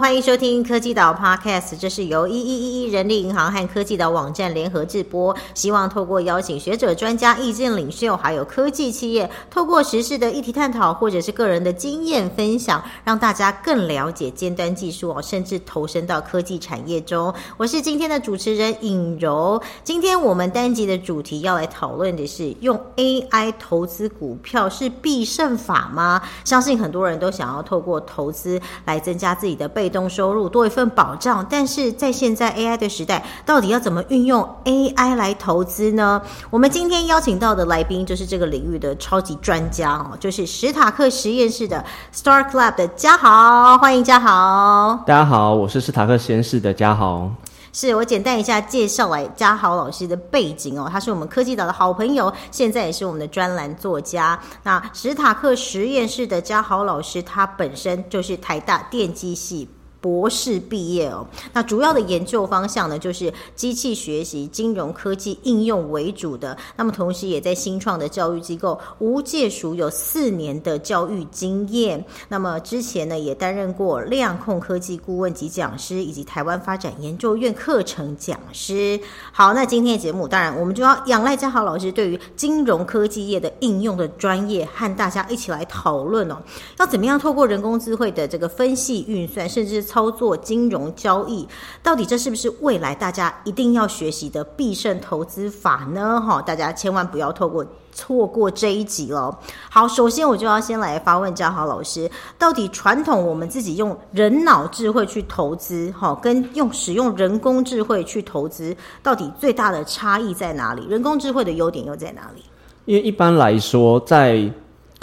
欢迎收听科技岛 Podcast，这是由一一一一人力银行和科技岛网站联合制播，希望透过邀请学者、专家、意见领袖，还有科技企业，透过时事的议题探讨，或者是个人的经验分享，让大家更了解尖端技术哦，甚至投身到科技产业中。我是今天的主持人尹柔，今天我们单集的主题要来讨论的是用 AI 投资股票是必胜法吗？相信很多人都想要透过投资来增加自己的被被动收入，多一份保障。但是在现在 AI 的时代，到底要怎么运用 AI 来投资呢？我们今天邀请到的来宾就是这个领域的超级专家哦，就是史塔克实验室的 Star Club 的嘉豪，欢迎嘉豪。大家好，我是史塔克实验室的嘉豪。是我简单一下介绍来嘉豪老师的背景哦，他是我们科技岛的好朋友，现在也是我们的专栏作家。那史塔克实验室的嘉豪老师，他本身就是台大电机系。博士毕业哦，那主要的研究方向呢，就是机器学习、金融科技应用为主的。那么同时也在新创的教育机构无界塾有四年的教育经验。那么之前呢，也担任过量控科技顾问及讲师，以及台湾发展研究院课程讲师。好，那今天的节目，当然我们就要仰赖嘉豪老师对于金融科技业的应用的专业，和大家一起来讨论哦，要怎么样透过人工智慧的这个分析运算，甚至操作金融交易，到底这是不是未来大家一定要学习的必胜投资法呢？哈，大家千万不要透过错过这一集了。好，首先我就要先来发问嘉豪老师，到底传统我们自己用人脑智慧去投资，哈，跟用使用人工智慧去投资，到底最大的差异在哪里？人工智慧的优点又在哪里？因为一般来说，在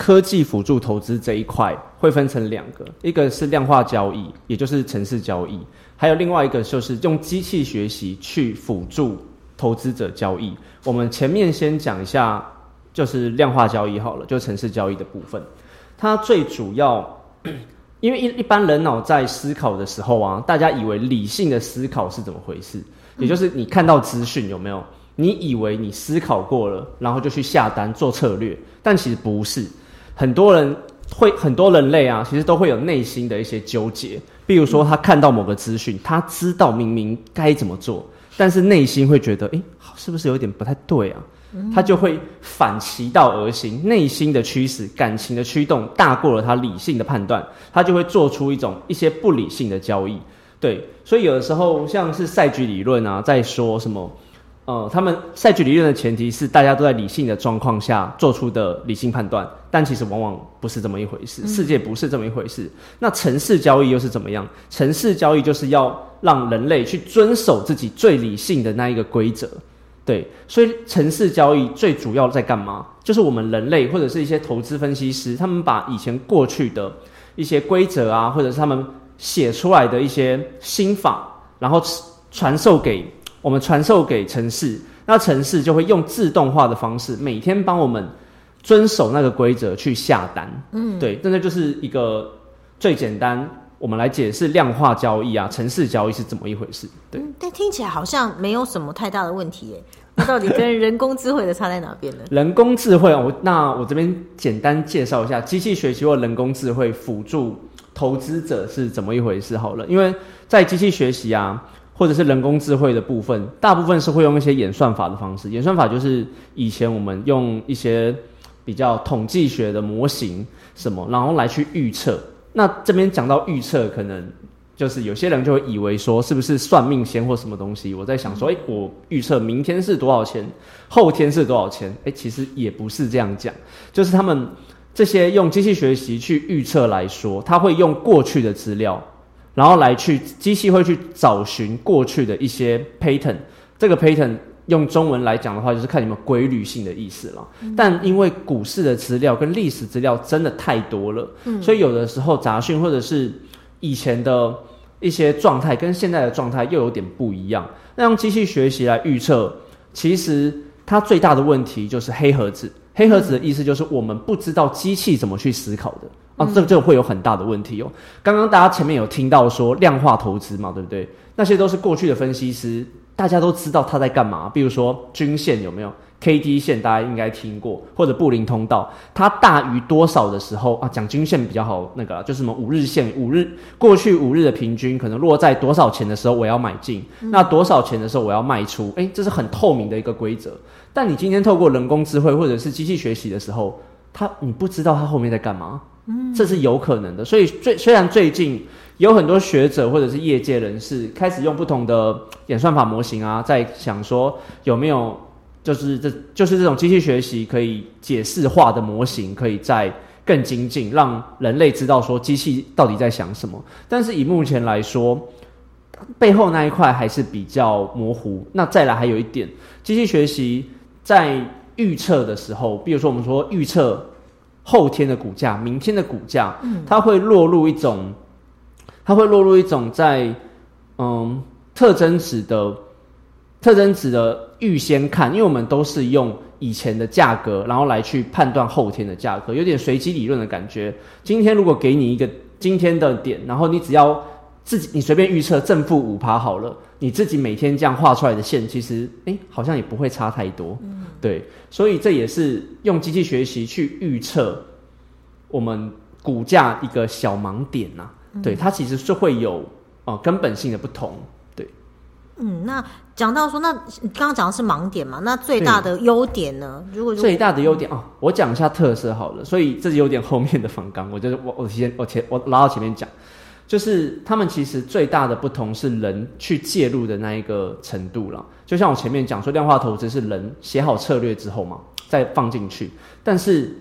科技辅助投资这一块会分成两个，一个是量化交易，也就是城市交易，还有另外一个就是用机器学习去辅助投资者交易。我们前面先讲一下，就是量化交易好了，就城市交易的部分。它最主要，因为一一般人脑在思考的时候啊，大家以为理性的思考是怎么回事？也就是你看到资讯有没有？你以为你思考过了，然后就去下单做策略，但其实不是。很多人会，很多人类啊，其实都会有内心的一些纠结。比如说，他看到某个资讯，他知道明明该怎么做，但是内心会觉得，诶，是不是有点不太对啊？他就会反其道而行，内心的驱使、感情的驱动大过了他理性的判断，他就会做出一种一些不理性的交易。对，所以有的时候像是赛局理论啊，在说什么。呃，他们赛局理论的前提是大家都在理性的状况下做出的理性判断，但其实往往不是这么一回事，世界不是这么一回事。那城市交易又是怎么样？城市交易就是要让人类去遵守自己最理性的那一个规则，对。所以城市交易最主要在干嘛？就是我们人类或者是一些投资分析师，他们把以前过去的一些规则啊，或者是他们写出来的一些心法，然后传授给。我们传授给城市，那城市就会用自动化的方式，每天帮我们遵守那个规则去下单。嗯，对，那那就是一个最简单，我们来解释量化交易啊，城市交易是怎么一回事？对，但听起来好像没有什么太大的问题耶。那到底跟人工智慧的差在哪边呢？人工智慧，我那我这边简单介绍一下，机器学习或人工智慧辅助投资者是怎么一回事好了，因为在机器学习啊。或者是人工智慧的部分，大部分是会用一些演算法的方式。演算法就是以前我们用一些比较统计学的模型什么，然后来去预测。那这边讲到预测，可能就是有些人就会以为说，是不是算命先或什么东西？我在想说，诶，我预测明天是多少钱，后天是多少钱？诶，其实也不是这样讲，就是他们这些用机器学习去预测来说，他会用过去的资料。然后来去机器会去找寻过去的一些 pattern，这个 pattern 用中文来讲的话，就是看有没有规律性的意思了。但因为股市的资料跟历史资料真的太多了，所以有的时候杂讯或者是以前的一些状态跟现在的状态又有点不一样。那用机器学习来预测，其实它最大的问题就是黑盒子。黑盒子的意思就是我们不知道机器怎么去思考的。啊，这这会有很大的问题哦。刚刚大家前面有听到说量化投资嘛，对不对？那些都是过去的分析师，大家都知道他在干嘛。比如说均线有没有 K D 线大家应该听过，或者布林通道，它大于多少的时候啊？讲均线比较好，那个就是什么五日线，五日过去五日的平均可能落在多少钱的时候我要买进，那多少钱的时候我要卖出？诶，这是很透明的一个规则。但你今天透过人工智慧或者是机器学习的时候，它你不知道它后面在干嘛，这是有可能的。所以最虽然最近。有很多学者或者是业界人士开始用不同的演算法模型啊，在想说有没有就是这就是这种机器学习可以解释化的模型，可以在更精进，让人类知道说机器到底在想什么。但是以目前来说，背后那一块还是比较模糊。那再来还有一点，机器学习在预测的时候，比如说我们说预测后天的股价、明天的股价，它会落入一种。它会落入一种在嗯特征值的特征值的预先看，因为我们都是用以前的价格，然后来去判断后天的价格，有点随机理论的感觉。今天如果给你一个今天的点，然后你只要自己你随便预测正负五趴好了，你自己每天这样画出来的线，其实诶好像也不会差太多。嗯，对，所以这也是用机器学习去预测我们股价一个小盲点呐。对，它其实是会有呃根本性的不同。对，嗯，那讲到说，那你刚刚讲的是盲点嘛？那最大的优点呢？如果最大的优点啊，我讲一下特色好了。所以这是有点后面的反纲，我就是我我先我前我拉到前面讲，就是他们其实最大的不同是人去介入的那一个程度了。就像我前面讲说，量化投资是人写好策略之后嘛，再放进去，但是。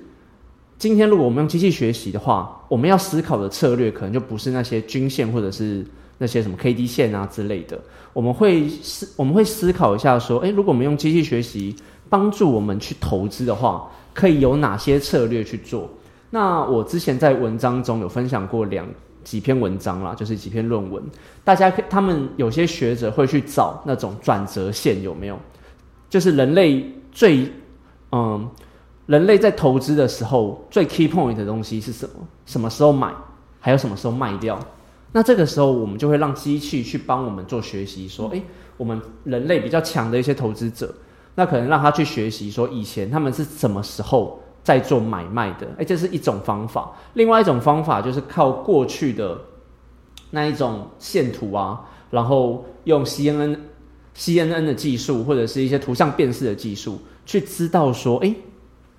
今天如果我们用机器学习的话，我们要思考的策略可能就不是那些均线或者是那些什么 K D 线啊之类的。我们会思我们会思考一下说，诶，如果我们用机器学习帮助我们去投资的话，可以有哪些策略去做？那我之前在文章中有分享过两几篇文章啦，就是几篇论文。大家他们有些学者会去找那种转折线有没有？就是人类最嗯。人类在投资的时候，最 key point 的东西是什么？什么时候买，还有什么时候卖掉？那这个时候，我们就会让机器去帮我们做学习，说，诶，我们人类比较强的一些投资者，那可能让他去学习，说以前他们是什么时候在做买卖的？诶，这是一种方法。另外一种方法就是靠过去的那一种线图啊，然后用 CNN、CNN 的技术，或者是一些图像辨识的技术，去知道说，诶。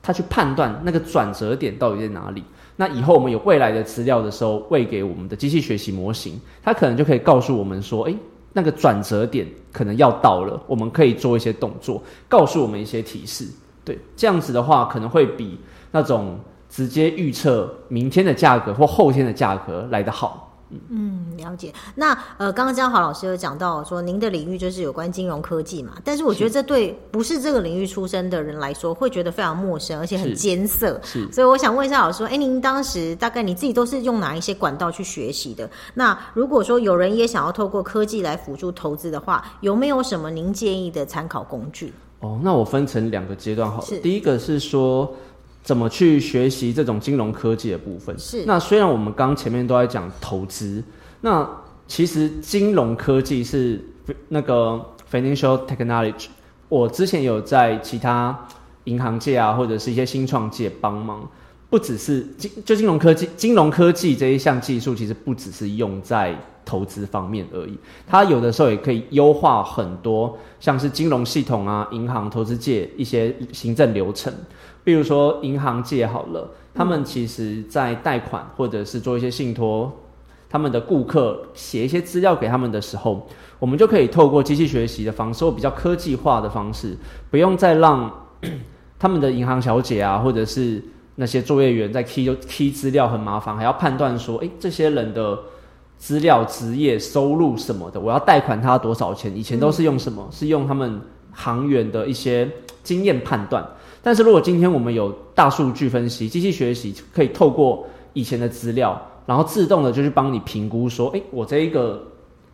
他去判断那个转折点到底在哪里。那以后我们有未来的资料的时候，喂给我们的机器学习模型，它可能就可以告诉我们说：“诶，那个转折点可能要到了，我们可以做一些动作，告诉我们一些提示。”对，这样子的话，可能会比那种直接预测明天的价格或后天的价格来得好。嗯，了解。那呃，刚刚江豪老师有讲到说，您的领域就是有关金融科技嘛？但是我觉得这对不是这个领域出身的人来说，会觉得非常陌生，而且很艰涩。是，所以我想问一下老师，哎，您当时大概你自己都是用哪一些管道去学习的？那如果说有人也想要透过科技来辅助投资的话，有没有什么您建议的参考工具？哦，那我分成两个阶段好了。第一个是说。怎么去学习这种金融科技的部分？是那虽然我们刚前面都在讲投资，那其实金融科技是那个 financial technology。我之前有在其他银行界啊，或者是一些新创界帮忙，不只是金就金融科技，金融科技这一项技术其实不只是用在投资方面而已，它有的时候也可以优化很多，像是金融系统啊、银行、投资界一些行政流程。比如说银行界好了，他们其实在贷款或者是做一些信托，他们的顾客写一些资料给他们的时候，我们就可以透过机器学习的方式，或比较科技化的方式，不用再让 他们的银行小姐啊，或者是那些作业员在 key key 资料很麻烦，还要判断说，诶，这些人的资料、职业、收入什么的，我要贷款他多少钱？以前都是用什么？是用他们行员的一些经验判断。但是如果今天我们有大数据分析、机器学习，可以透过以前的资料，然后自动的就去帮你评估说，诶，我这一个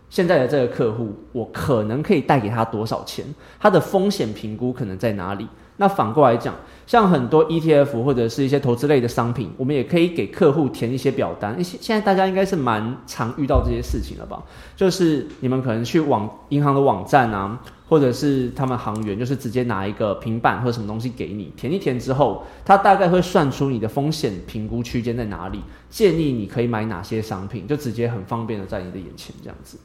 现在的这个客户，我可能可以贷给他多少钱？他的风险评估可能在哪里？那反过来讲，像很多 ETF 或者是一些投资类的商品，我们也可以给客户填一些表单。现现在大家应该是蛮常遇到这些事情了吧？就是你们可能去网银行的网站啊。或者是他们行员就是直接拿一个平板或者什么东西给你填一填之后，他大概会算出你的风险评估区间在哪里，建议你可以买哪些商品，就直接很方便的在你的眼前这样子。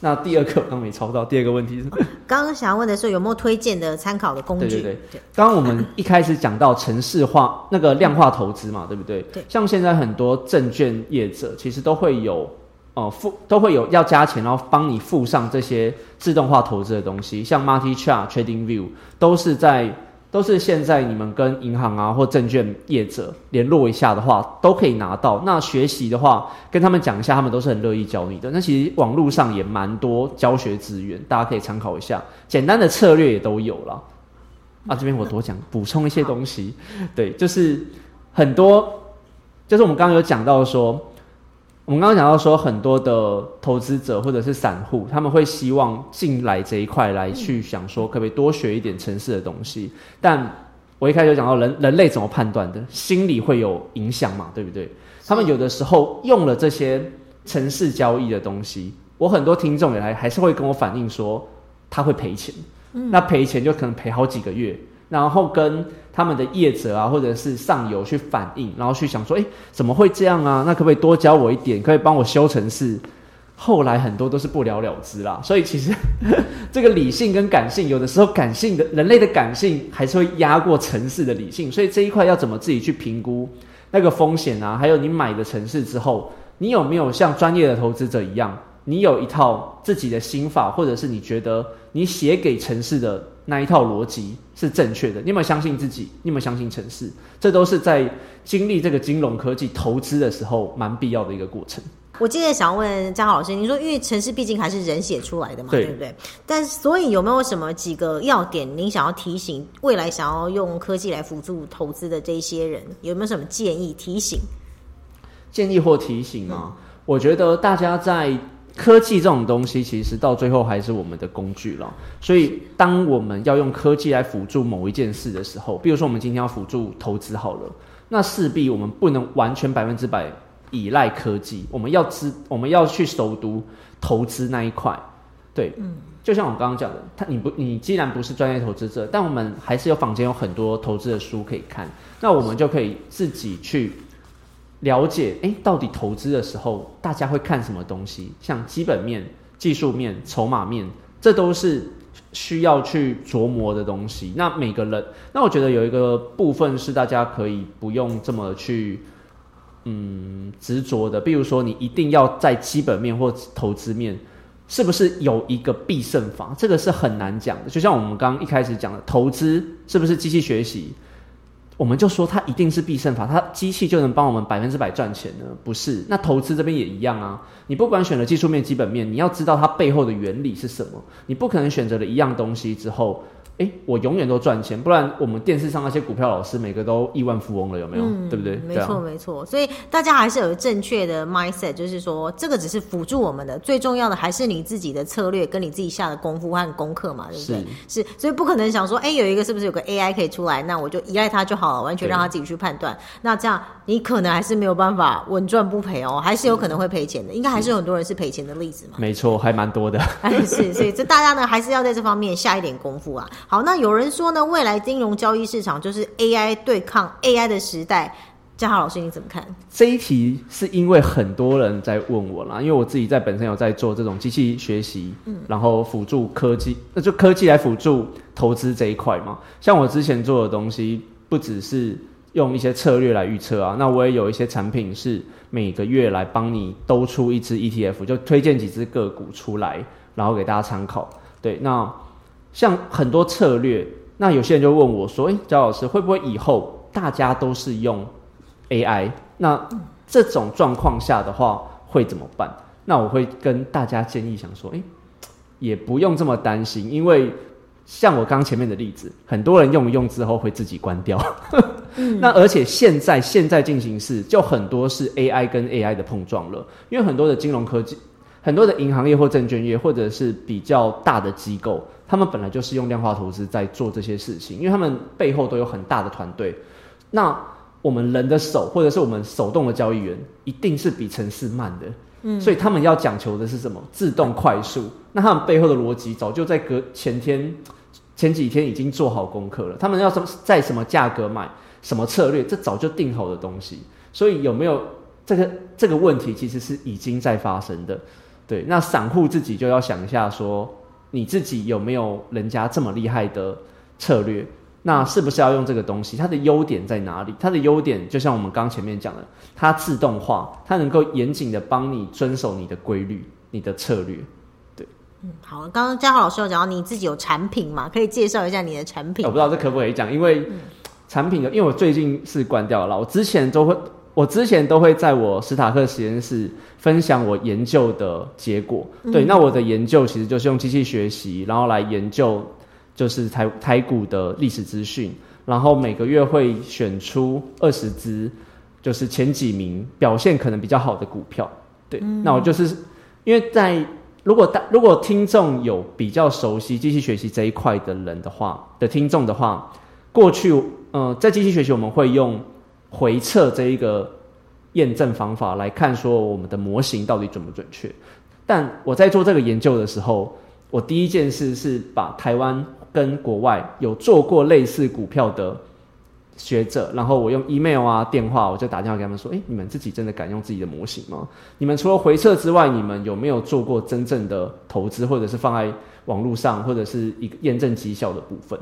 那第二个刚没抄到，第二个问题是，刚刚想要问的是有没有推荐的参考的工具？对对对，刚刚我们一开始讲到城市化那个量化投资嘛，对不对？对，像现在很多证券业者其实都会有。哦，付都会有要加钱，然后帮你附上这些自动化投资的东西，像 Multi Chart、Trading View 都是在都是现在你们跟银行啊或证券业者联络一下的话，都可以拿到。那学习的话，跟他们讲一下，他们都是很乐意教你的。那其实网络上也蛮多教学资源，大家可以参考一下。简单的策略也都有了。啊，这边我多讲补充一些东西，对，就是很多，就是我们刚刚有讲到说。我们刚刚讲到说，很多的投资者或者是散户，他们会希望进来这一块来去想说，可不可以多学一点城市的东西？但我一开始讲到人人类怎么判断的，心理会有影响嘛，对不对？他们有的时候用了这些城市交易的东西，我很多听众也还还是会跟我反映说，他会赔钱，那赔钱就可能赔好几个月。然后跟他们的业者啊，或者是上游去反映，然后去想说，哎，怎么会这样啊？那可不可以多教我一点？可以帮我修城市？后来很多都是不了了之啦。所以其实这个理性跟感性，有的时候感性的人类的感性还是会压过城市的理性。所以这一块要怎么自己去评估那个风险啊？还有你买的城市之后，你有没有像专业的投资者一样，你有一套自己的心法，或者是你觉得你写给城市的？那一套逻辑是正确的，你有没有相信自己？你有没有相信城市？这都是在经历这个金融科技投资的时候蛮必要的一个过程。我今天想问嘉豪老师，你说因为城市毕竟还是人写出来的嘛，对不对？但所以有没有什么几个要点，您想要提醒未来想要用科技来辅助投资的这些人，有没有什么建议提醒？建议或提醒吗？我觉得大家在。科技这种东西，其实到最后还是我们的工具了。所以，当我们要用科技来辅助某一件事的时候，比如说我们今天要辅助投资好了，那势必我们不能完全百分之百依赖科技。我们要知，我们要去熟读投资那一块。对，嗯，就像我刚刚讲的，他你不，你既然不是专业投资者，但我们还是有坊间有很多投资的书可以看，那我们就可以自己去。了解，哎，到底投资的时候大家会看什么东西？像基本面、技术面、筹码面，这都是需要去琢磨的东西。那每个人，那我觉得有一个部分是大家可以不用这么去，嗯，执着的。比如说，你一定要在基本面或投资面，是不是有一个必胜法？这个是很难讲的。就像我们刚刚一开始讲的，投资是不是机器学习？我们就说它一定是必胜法，它机器就能帮我们百分之百赚钱呢？不是，那投资这边也一样啊。你不管选了技术面、基本面，你要知道它背后的原理是什么。你不可能选择了一样东西之后。哎，我永远都赚钱，不然我们电视上那些股票老师每个都亿万富翁了，有没有？对不对？没错，没错。所以大家还是有正确的 mindset，就是说这个只是辅助我们的，最重要的还是你自己的策略跟你自己下的功夫和功课嘛，对不对？是，所以不可能想说，哎，有一个是不是有个 AI 可以出来，那我就依赖它就好了，完全让它自己去判断。那这样你可能还是没有办法稳赚不赔哦，还是有可能会赔钱的。应该还是有很多人是赔钱的例子嘛。没错，还蛮多的。是，所以这大家呢还是要在这方面下一点功夫啊。好，那有人说。呢，未来金融交易市场就是 AI 对抗 AI 的时代。嘉豪老师，你怎么看？这一题是因为很多人在问我啦，因为我自己在本身有在做这种机器学习，嗯，然后辅助科技，那就科技来辅助投资这一块嘛。像我之前做的东西，不只是用一些策略来预测啊，那我也有一些产品是每个月来帮你兜出一只 ETF，就推荐几只个股出来，然后给大家参考。对，那。像很多策略，那有些人就问我说：“诶，焦老师，会不会以后大家都是用 AI？那这种状况下的话会怎么办？”那我会跟大家建议，想说：“诶，也不用这么担心，因为像我刚前面的例子，很多人用一用之后会自己关掉。那而且现在现在进行式就很多是 AI 跟 AI 的碰撞了，因为很多的金融科技。”很多的银行业或证券业，或者是比较大的机构，他们本来就是用量化投资在做这些事情，因为他们背后都有很大的团队。那我们人的手，或者是我们手动的交易员，一定是比城市慢的。嗯，所以他们要讲求的是什么？自动快速。那他们背后的逻辑早就在隔前天、前几天已经做好功课了。他们要什么在什么价格买什么策略，这早就定好的东西。所以有没有这个这个问题，其实是已经在发生的。对，那散户自己就要想一下，说你自己有没有人家这么厉害的策略？那是不是要用这个东西？它的优点在哪里？它的优点就像我们刚前面讲的，它自动化，它能够严谨的帮你遵守你的规律、你的策略。对，嗯，好。刚刚嘉豪老师有讲到你自己有产品嘛？可以介绍一下你的产品？我不知道这可不可以讲，因为产品的，因为我最近是关掉了。我之前都会，我之前都会在我史塔克实验室分享我研究的结果。对，那我的研究其实就是用机器学习，然后来研究。就是台台股的历史资讯，然后每个月会选出二十只，就是前几名表现可能比较好的股票。对，那我就是因为在如果大如果听众有比较熟悉机器学习这一块的人的话的听众的话，过去呃在机器学习我们会用回测这一个验证方法来看说我们的模型到底准不准确。但我在做这个研究的时候，我第一件事是把台湾。跟国外有做过类似股票的学者，然后我用 email 啊电话，我就打电话给他们说：，哎，你们自己真的敢用自己的模型吗？你们除了回测之外，你们有没有做过真正的投资，或者是放在网络上，或者是一个验证绩效的部分？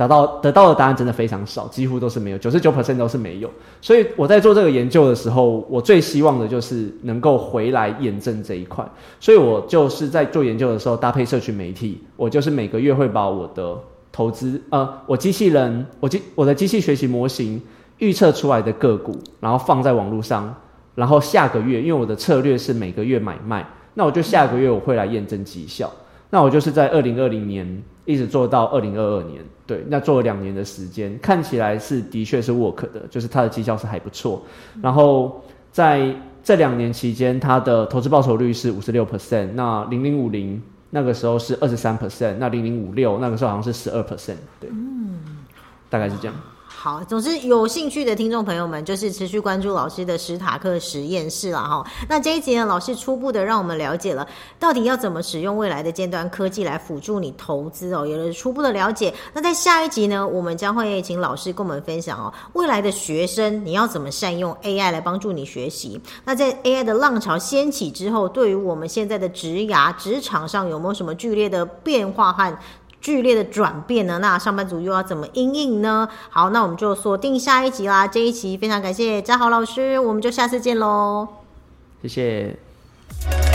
得到得到的答案真的非常少，几乎都是没有，九十九 percent 都是没有。所以我在做这个研究的时候，我最希望的就是能够回来验证这一块。所以我就是在做研究的时候搭配社群媒体，我就是每个月会把我的投资，呃，我机器人，我机我的机器学习模型预测出来的个股，然后放在网络上，然后下个月，因为我的策略是每个月买卖，那我就下个月我会来验证绩效。那我就是在二零二零年一直做到二零二二年，对，那做了两年的时间，看起来是的确是 work 的，就是它的绩效是还不错。然后在这两年期间，它的投资报酬率是五十六 percent，那零零五零那个时候是二十三 percent，那零零五六那个时候好像是十二 percent，对，嗯，大概是这样。好，总之有兴趣的听众朋友们，就是持续关注老师的史塔克实验室了哈。那这一集呢，老师初步的让我们了解了到底要怎么使用未来的尖端科技来辅助你投资哦，有了初步的了解。那在下一集呢，我们将会请老师跟我们分享哦，未来的学生你要怎么善用 AI 来帮助你学习？那在 AI 的浪潮掀起之后，对于我们现在的职涯职场上有没有什么剧烈的变化和？剧烈的转变呢？那上班族又要怎么应应呢？好，那我们就锁定下一集啦。这一集非常感谢嘉豪老师，我们就下次见喽。谢谢。